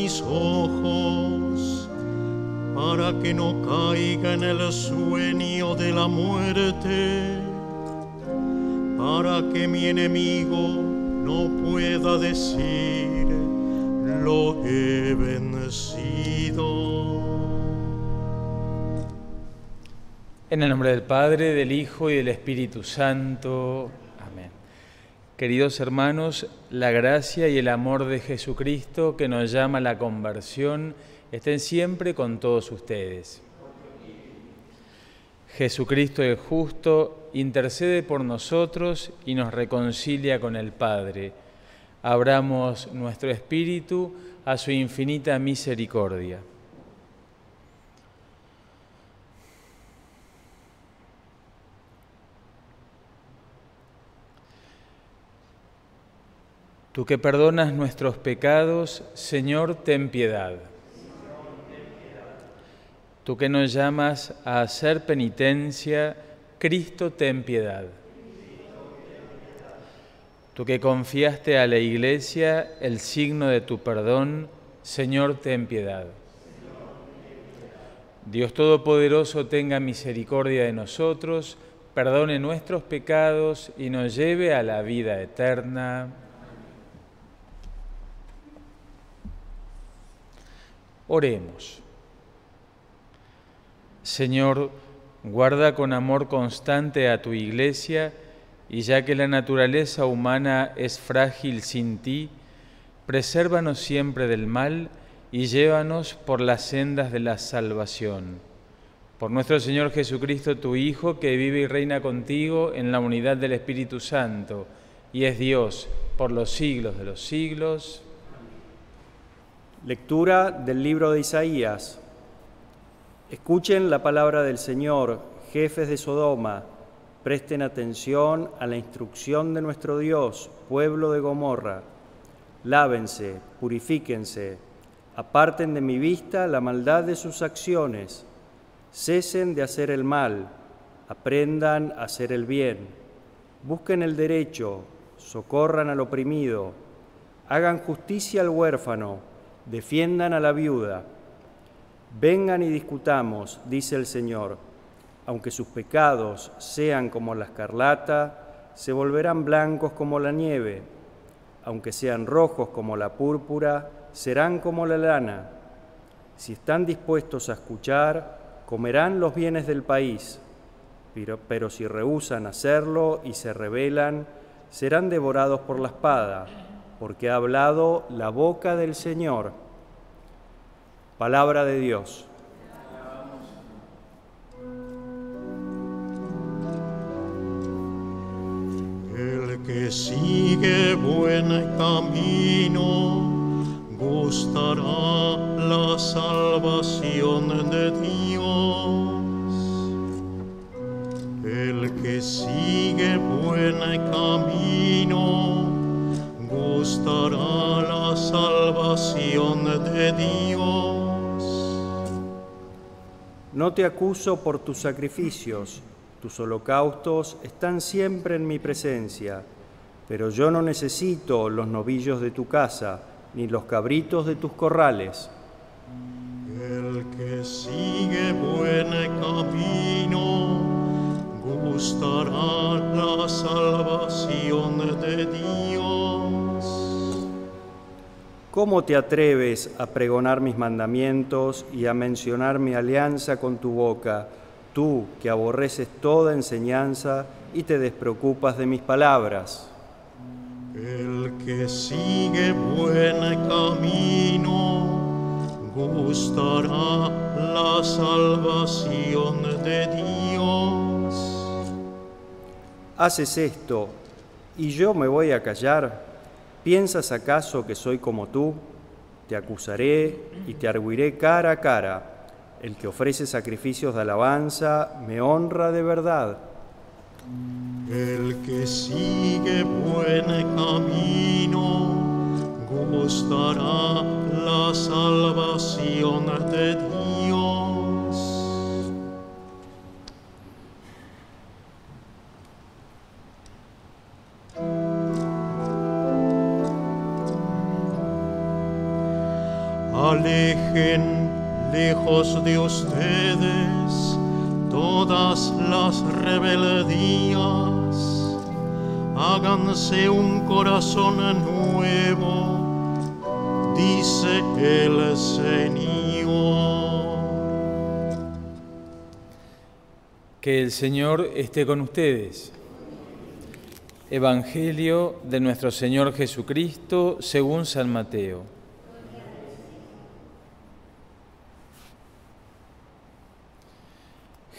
mis ojos para que no caiga en el sueño de la muerte, para que mi enemigo no pueda decir lo he vencido. En el nombre del Padre, del Hijo y del Espíritu Santo. Queridos hermanos, la gracia y el amor de Jesucristo que nos llama a la conversión estén siempre con todos ustedes. Jesucristo el justo intercede por nosotros y nos reconcilia con el Padre. Abramos nuestro espíritu a su infinita misericordia. Tú que perdonas nuestros pecados, Señor, ten piedad. Tú que nos llamas a hacer penitencia, Cristo, ten piedad. Tú que confiaste a la Iglesia el signo de tu perdón, Señor, ten piedad. Dios Todopoderoso tenga misericordia de nosotros, perdone nuestros pecados y nos lleve a la vida eterna. Oremos. Señor, guarda con amor constante a tu iglesia y ya que la naturaleza humana es frágil sin ti, presérvanos siempre del mal y llévanos por las sendas de la salvación. Por nuestro Señor Jesucristo, tu Hijo, que vive y reina contigo en la unidad del Espíritu Santo, y es Dios por los siglos de los siglos. Lectura del libro de Isaías. Escuchen la palabra del Señor, jefes de Sodoma, presten atención a la instrucción de nuestro Dios, pueblo de Gomorra. Lávense, purifíquense, aparten de mi vista la maldad de sus acciones, cesen de hacer el mal, aprendan a hacer el bien, busquen el derecho, socorran al oprimido, hagan justicia al huérfano, defiendan a la viuda. Vengan y discutamos, dice el Señor, aunque sus pecados sean como la escarlata, se volverán blancos como la nieve, aunque sean rojos como la púrpura, serán como la lana. Si están dispuestos a escuchar, comerán los bienes del país, pero, pero si rehúsan hacerlo y se rebelan, serán devorados por la espada porque ha hablado la boca del Señor. Palabra de Dios. El que sigue buen camino gustará la salvación de No te acuso por tus sacrificios, tus holocaustos están siempre en mi presencia, pero yo no necesito los novillos de tu casa, ni los cabritos de tus corrales. El que sigue buen camino, gustará la salvación ¿Cómo te atreves a pregonar mis mandamientos y a mencionar mi alianza con tu boca, tú que aborreces toda enseñanza y te despreocupas de mis palabras? El que sigue buen camino gustará la salvación de Dios. Haces esto y yo me voy a callar. ¿Piensas acaso que soy como tú? Te acusaré y te arguiré cara a cara. El que ofrece sacrificios de alabanza me honra de verdad. El que sigue buen camino gustará la salvación de Dios. Lejos de ustedes todas las rebeldías, háganse un corazón nuevo, dice el Señor. Que el Señor esté con ustedes. Evangelio de nuestro Señor Jesucristo según San Mateo.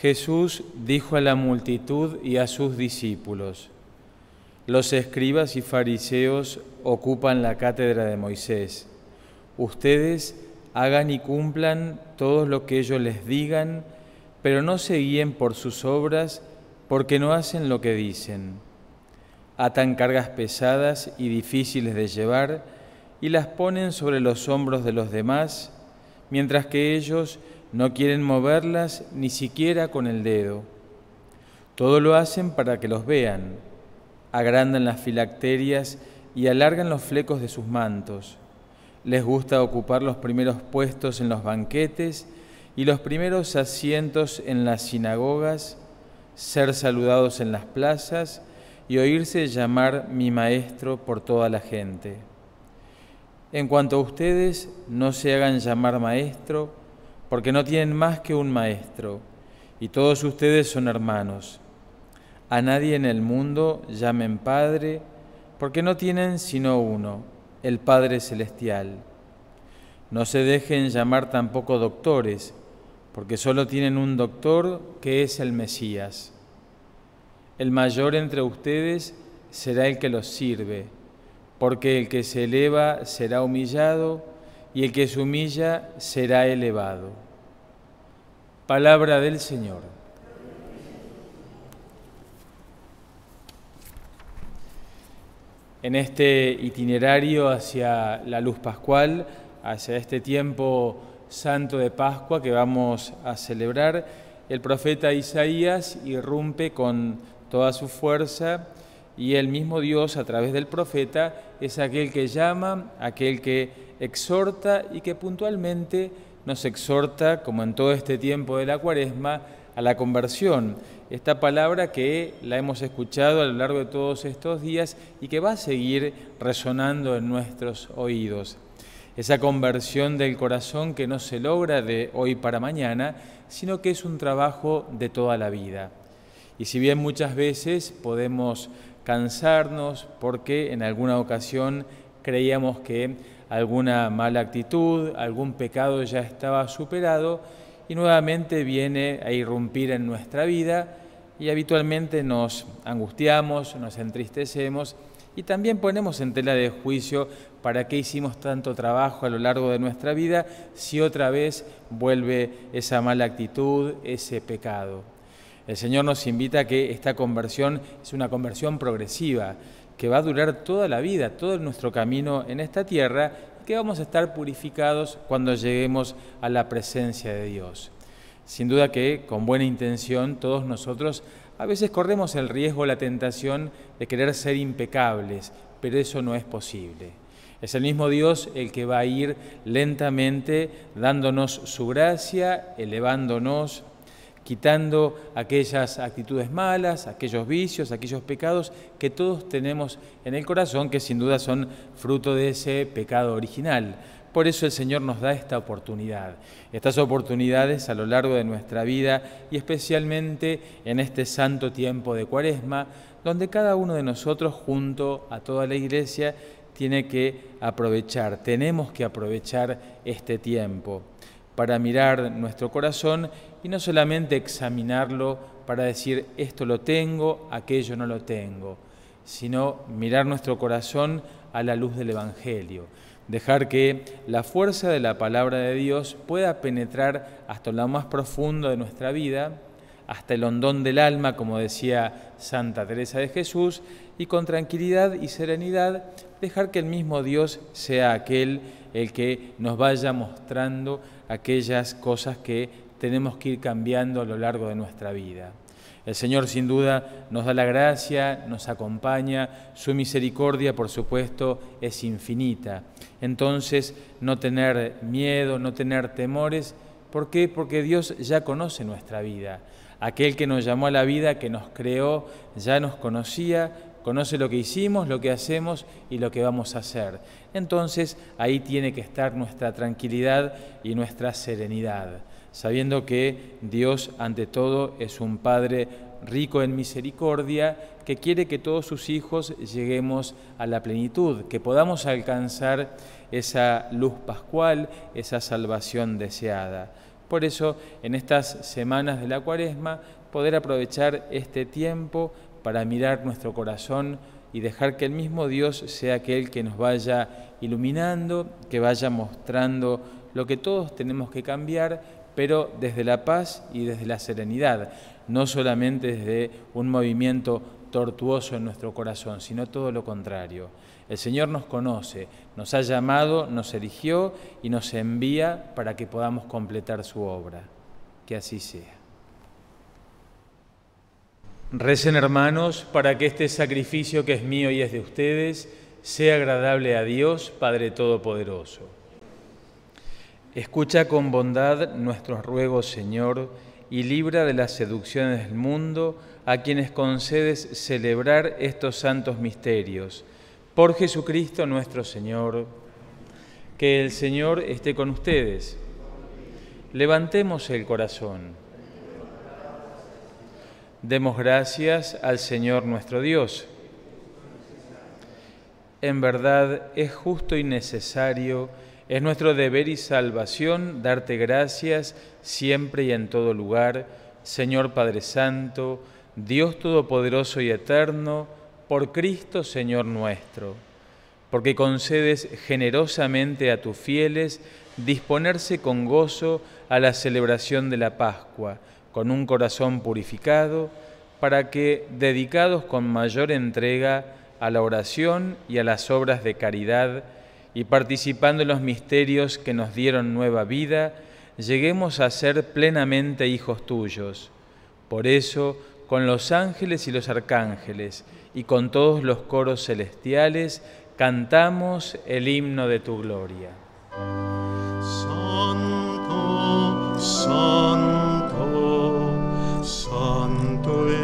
Jesús dijo a la multitud y a sus discípulos, los escribas y fariseos ocupan la cátedra de Moisés. Ustedes hagan y cumplan todo lo que ellos les digan, pero no se guíen por sus obras, porque no hacen lo que dicen atan cargas pesadas y difíciles de llevar y las ponen sobre los hombros de los demás, mientras que ellos no quieren moverlas ni siquiera con el dedo. Todo lo hacen para que los vean, agrandan las filacterias y alargan los flecos de sus mantos. Les gusta ocupar los primeros puestos en los banquetes y los primeros asientos en las sinagogas, ser saludados en las plazas y oírse llamar mi maestro por toda la gente. En cuanto a ustedes, no se hagan llamar maestro, porque no tienen más que un maestro, y todos ustedes son hermanos. A nadie en el mundo llamen Padre, porque no tienen sino uno, el Padre Celestial. No se dejen llamar tampoco doctores, porque solo tienen un doctor que es el Mesías. El mayor entre ustedes será el que los sirve, porque el que se eleva será humillado y el que se humilla será elevado. Palabra del Señor. En este itinerario hacia la luz pascual, hacia este tiempo santo de Pascua que vamos a celebrar, el profeta Isaías irrumpe con toda su fuerza y el mismo Dios a través del profeta es aquel que llama, aquel que exhorta y que puntualmente nos exhorta, como en todo este tiempo de la cuaresma, a la conversión. Esta palabra que la hemos escuchado a lo largo de todos estos días y que va a seguir resonando en nuestros oídos. Esa conversión del corazón que no se logra de hoy para mañana, sino que es un trabajo de toda la vida. Y si bien muchas veces podemos cansarnos porque en alguna ocasión creíamos que alguna mala actitud, algún pecado ya estaba superado y nuevamente viene a irrumpir en nuestra vida y habitualmente nos angustiamos, nos entristecemos y también ponemos en tela de juicio para qué hicimos tanto trabajo a lo largo de nuestra vida si otra vez vuelve esa mala actitud, ese pecado. El Señor nos invita a que esta conversión es una conversión progresiva, que va a durar toda la vida, todo nuestro camino en esta tierra, que vamos a estar purificados cuando lleguemos a la presencia de Dios. Sin duda que con buena intención todos nosotros a veces corremos el riesgo, la tentación de querer ser impecables, pero eso no es posible. Es el mismo Dios el que va a ir lentamente dándonos su gracia, elevándonos, quitando aquellas actitudes malas, aquellos vicios, aquellos pecados que todos tenemos en el corazón, que sin duda son fruto de ese pecado original. Por eso el Señor nos da esta oportunidad, estas oportunidades a lo largo de nuestra vida y especialmente en este santo tiempo de Cuaresma, donde cada uno de nosotros junto a toda la iglesia tiene que aprovechar, tenemos que aprovechar este tiempo para mirar nuestro corazón y no solamente examinarlo para decir esto lo tengo, aquello no lo tengo, sino mirar nuestro corazón a la luz del Evangelio, dejar que la fuerza de la palabra de Dios pueda penetrar hasta lo más profundo de nuestra vida, hasta el hondón del alma, como decía Santa Teresa de Jesús, y con tranquilidad y serenidad dejar que el mismo Dios sea aquel el que nos vaya mostrando aquellas cosas que tenemos que ir cambiando a lo largo de nuestra vida. El Señor sin duda nos da la gracia, nos acompaña, su misericordia por supuesto es infinita. Entonces no tener miedo, no tener temores, ¿por qué? Porque Dios ya conoce nuestra vida. Aquel que nos llamó a la vida, que nos creó, ya nos conocía, conoce lo que hicimos, lo que hacemos y lo que vamos a hacer. Entonces ahí tiene que estar nuestra tranquilidad y nuestra serenidad sabiendo que Dios ante todo es un Padre rico en misericordia, que quiere que todos sus hijos lleguemos a la plenitud, que podamos alcanzar esa luz pascual, esa salvación deseada. Por eso, en estas semanas de la cuaresma, poder aprovechar este tiempo para mirar nuestro corazón y dejar que el mismo Dios sea aquel que nos vaya iluminando, que vaya mostrando lo que todos tenemos que cambiar pero desde la paz y desde la serenidad, no solamente desde un movimiento tortuoso en nuestro corazón, sino todo lo contrario. El Señor nos conoce, nos ha llamado, nos eligió y nos envía para que podamos completar su obra. Que así sea. Recen hermanos para que este sacrificio que es mío y es de ustedes sea agradable a Dios, Padre Todopoderoso. Escucha con bondad nuestros ruegos, Señor, y libra de las seducciones del mundo a quienes concedes celebrar estos santos misterios. Por Jesucristo nuestro Señor, que el Señor esté con ustedes. Levantemos el corazón. Demos gracias al Señor nuestro Dios. En verdad es justo y necesario es nuestro deber y salvación darte gracias siempre y en todo lugar, Señor Padre Santo, Dios Todopoderoso y Eterno, por Cristo Señor nuestro, porque concedes generosamente a tus fieles disponerse con gozo a la celebración de la Pascua, con un corazón purificado, para que, dedicados con mayor entrega a la oración y a las obras de caridad, y participando en los misterios que nos dieron nueva vida, lleguemos a ser plenamente hijos tuyos. Por eso, con los ángeles y los arcángeles y con todos los coros celestiales, cantamos el himno de tu gloria. Santo, santo,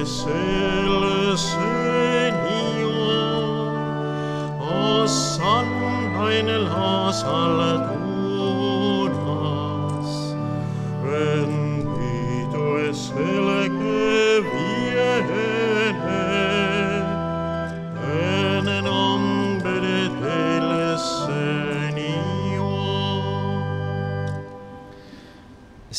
santo es el Señor. Oh, santo en las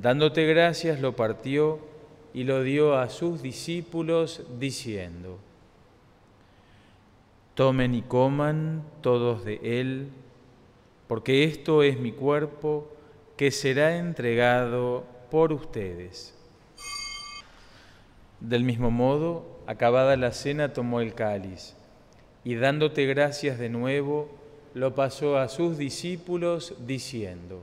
dándote gracias, lo partió y lo dio a sus discípulos, diciendo, Tomen y coman todos de él, porque esto es mi cuerpo que será entregado por ustedes. Del mismo modo, acabada la cena, tomó el cáliz y dándote gracias de nuevo, lo pasó a sus discípulos diciendo,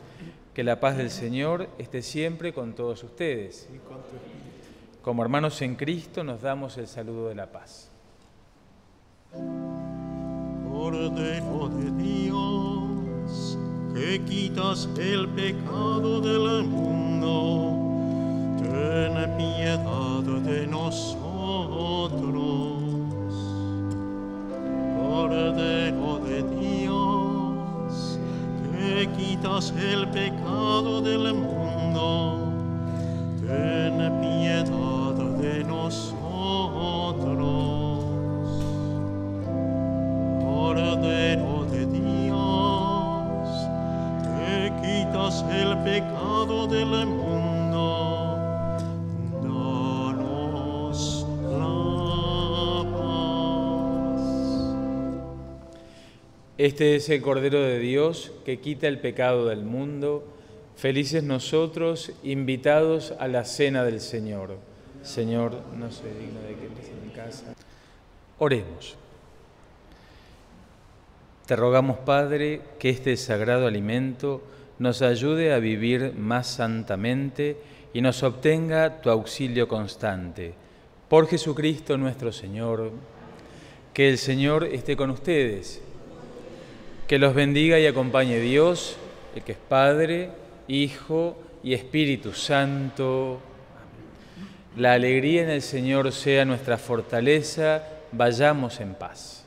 que la paz del Señor esté siempre con todos ustedes. Como hermanos en Cristo nos damos el saludo de la paz. Cordero de Dios, que quitas el pecado del mundo, ten piedad de nosotros. Cordero quitas el pecado del mundo, ten piedad Este es el Cordero de Dios que quita el pecado del mundo. Felices nosotros, invitados a la cena del Señor. Señor, no soy digno de que entres en mi casa. Oremos. Te rogamos, Padre, que este sagrado alimento nos ayude a vivir más santamente y nos obtenga tu auxilio constante. Por Jesucristo nuestro Señor, que el Señor esté con ustedes, que los bendiga y acompañe Dios, el que es Padre, Hijo y Espíritu Santo. La alegría en el Señor sea nuestra fortaleza, vayamos en paz.